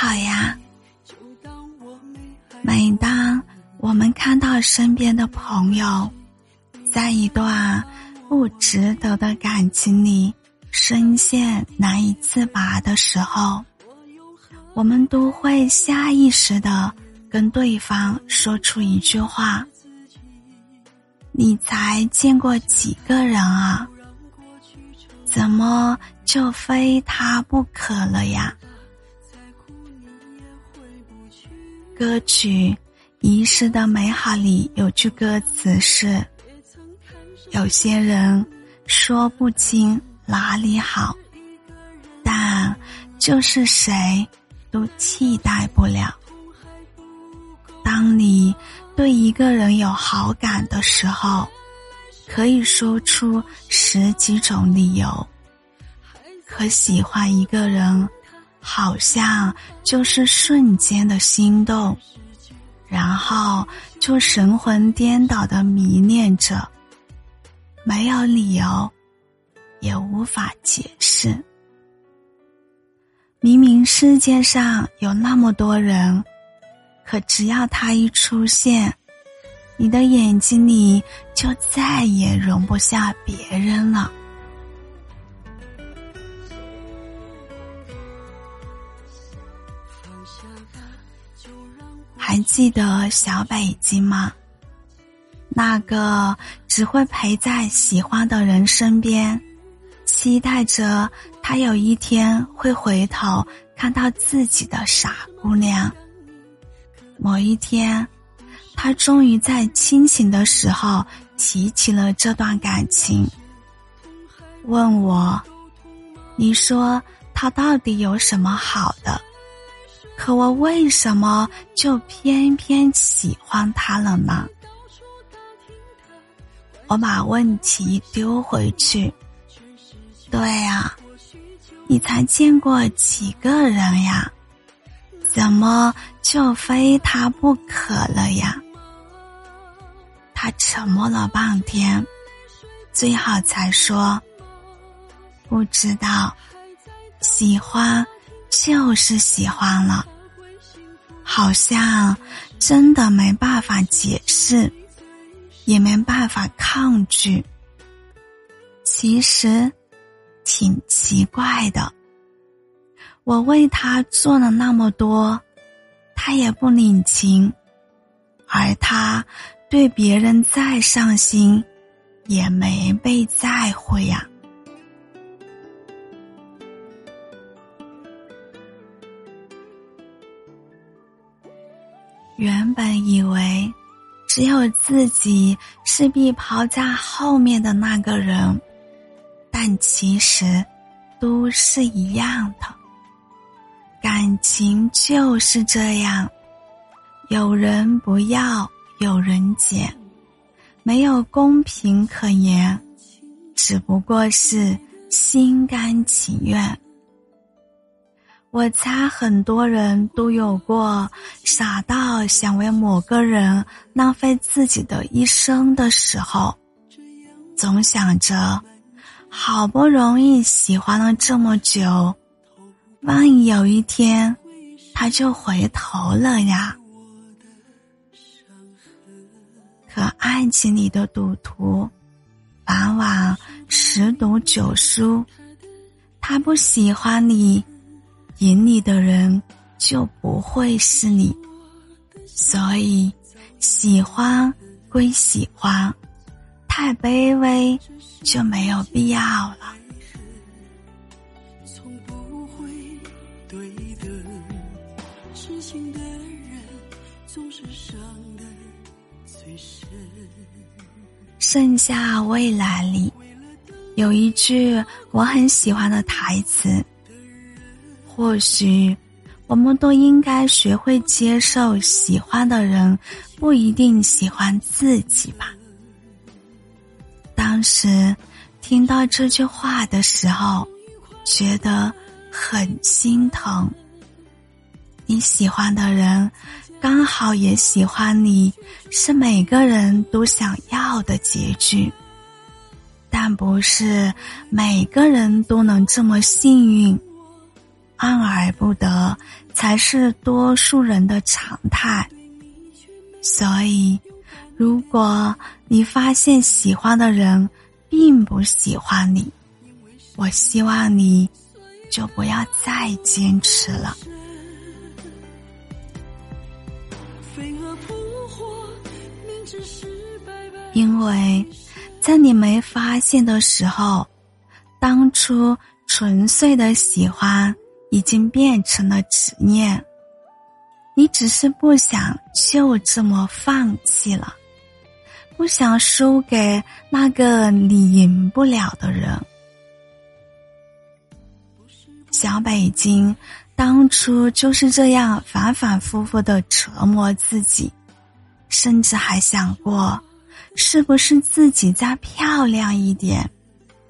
好呀。每当我们看到身边的朋友，在一段不值得的感情里深陷难以自拔的时候，我们都会下意识的跟对方说出一句话：“你才见过几个人啊？怎么就非他不可了呀？”歌曲《遗失的美好》里有句歌词是：“有些人说不清哪里好，但就是谁都替代不了。”当你对一个人有好感的时候，可以说出十几种理由；可喜欢一个人。好像就是瞬间的心动，然后就神魂颠倒的迷恋着，没有理由，也无法解释。明明世界上有那么多人，可只要他一出现，你的眼睛里就再也容不下别人了。还记得小北京吗？那个只会陪在喜欢的人身边，期待着他有一天会回头看到自己的傻姑娘。某一天，他终于在清醒的时候提起了这段感情，问我：“你说他到底有什么好的？”可我为什么就偏偏喜欢他了呢？我把问题丢回去。对呀，你才见过几个人呀？怎么就非他不可了呀？他沉默了半天，最后才说：“不知道，喜欢。”就是喜欢了，好像真的没办法解释，也没办法抗拒。其实挺奇怪的，我为他做了那么多，他也不领情，而他对别人再上心，也没被在乎呀。原本以为，只有自己是被抛在后面的那个人，但其实都是一样的。感情就是这样，有人不要，有人捡，没有公平可言，只不过是心甘情愿。我猜很多人都有过傻到想为某个人浪费自己的一生的时候，总想着，好不容易喜欢了这么久，万一有一天他就回头了呀？可爱情里的赌徒，往往十赌九输，他不喜欢你。赢你的人就不会是你，所以喜欢归喜欢，太卑微就没有必要了。剩下未来里有一句我很喜欢的台词。或许，我们都应该学会接受喜欢的人不一定喜欢自己吧。当时听到这句话的时候，觉得很心疼。你喜欢的人刚好也喜欢你，是每个人都想要的结局，但不是每个人都能这么幸运。爱而不得，才是多数人的常态。所以，如果你发现喜欢的人并不喜欢你，我希望你就不要再坚持了。因为，在你没发现的时候，当初纯粹的喜欢已经变成了执念。你只是不想就这么放弃了，不想输给那个你赢不了的人。小北京当初就是这样反反复复的折磨自己，甚至还想过。是不是自己再漂亮一点，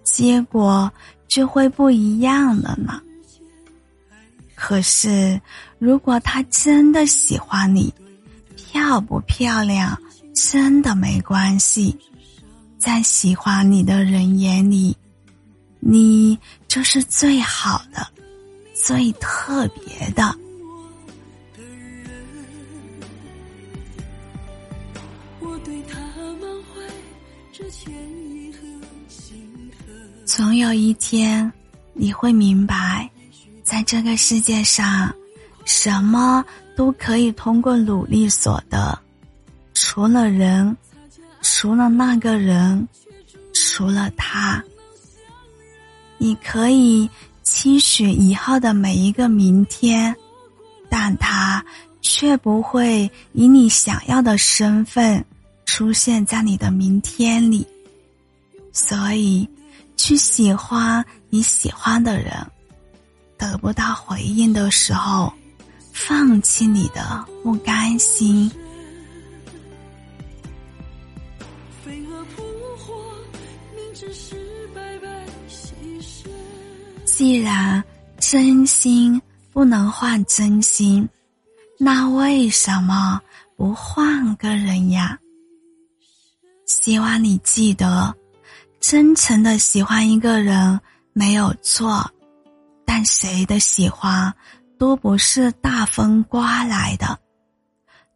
结果就会不一样了呢？可是，如果他真的喜欢你，漂不漂亮真的没关系，在喜欢你的人眼里，你就是最好的、最特别的。总有一天，你会明白，在这个世界上，什么都可以通过努力所得，除了人，除了那个人，除了他。你可以期许以后的每一个明天，但他却不会以你想要的身份。出现在你的明天里，所以去喜欢你喜欢的人，得不到回应的时候，放弃你的不甘心。既然真心不能换真心，那为什么不换个人呀？希望你记得，真诚的喜欢一个人没有错，但谁的喜欢都不是大风刮来的。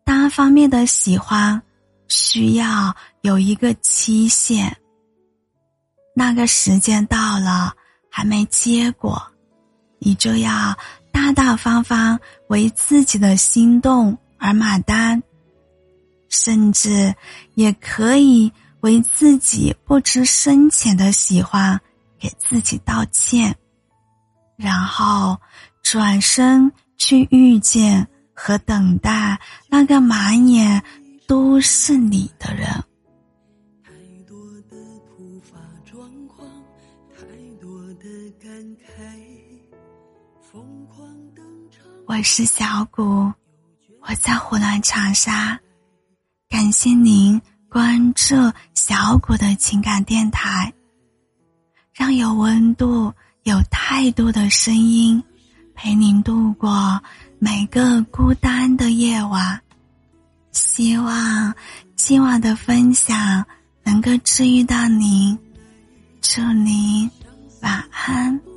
单方面的喜欢需要有一个期限，那个时间到了还没结果，你就要大大方方为自己的心动而买单。甚至也可以为自己不知深浅的喜欢给自己道歉，然后转身去遇见和等待那个满眼都是你的人。太多的突发状况，太多的感慨，我是小谷，我在湖南长沙。感谢您关注小谷的情感电台，让有温度、有太多的声音陪您度过每个孤单的夜晚。希望今晚的分享能够治愈到您，祝您晚安。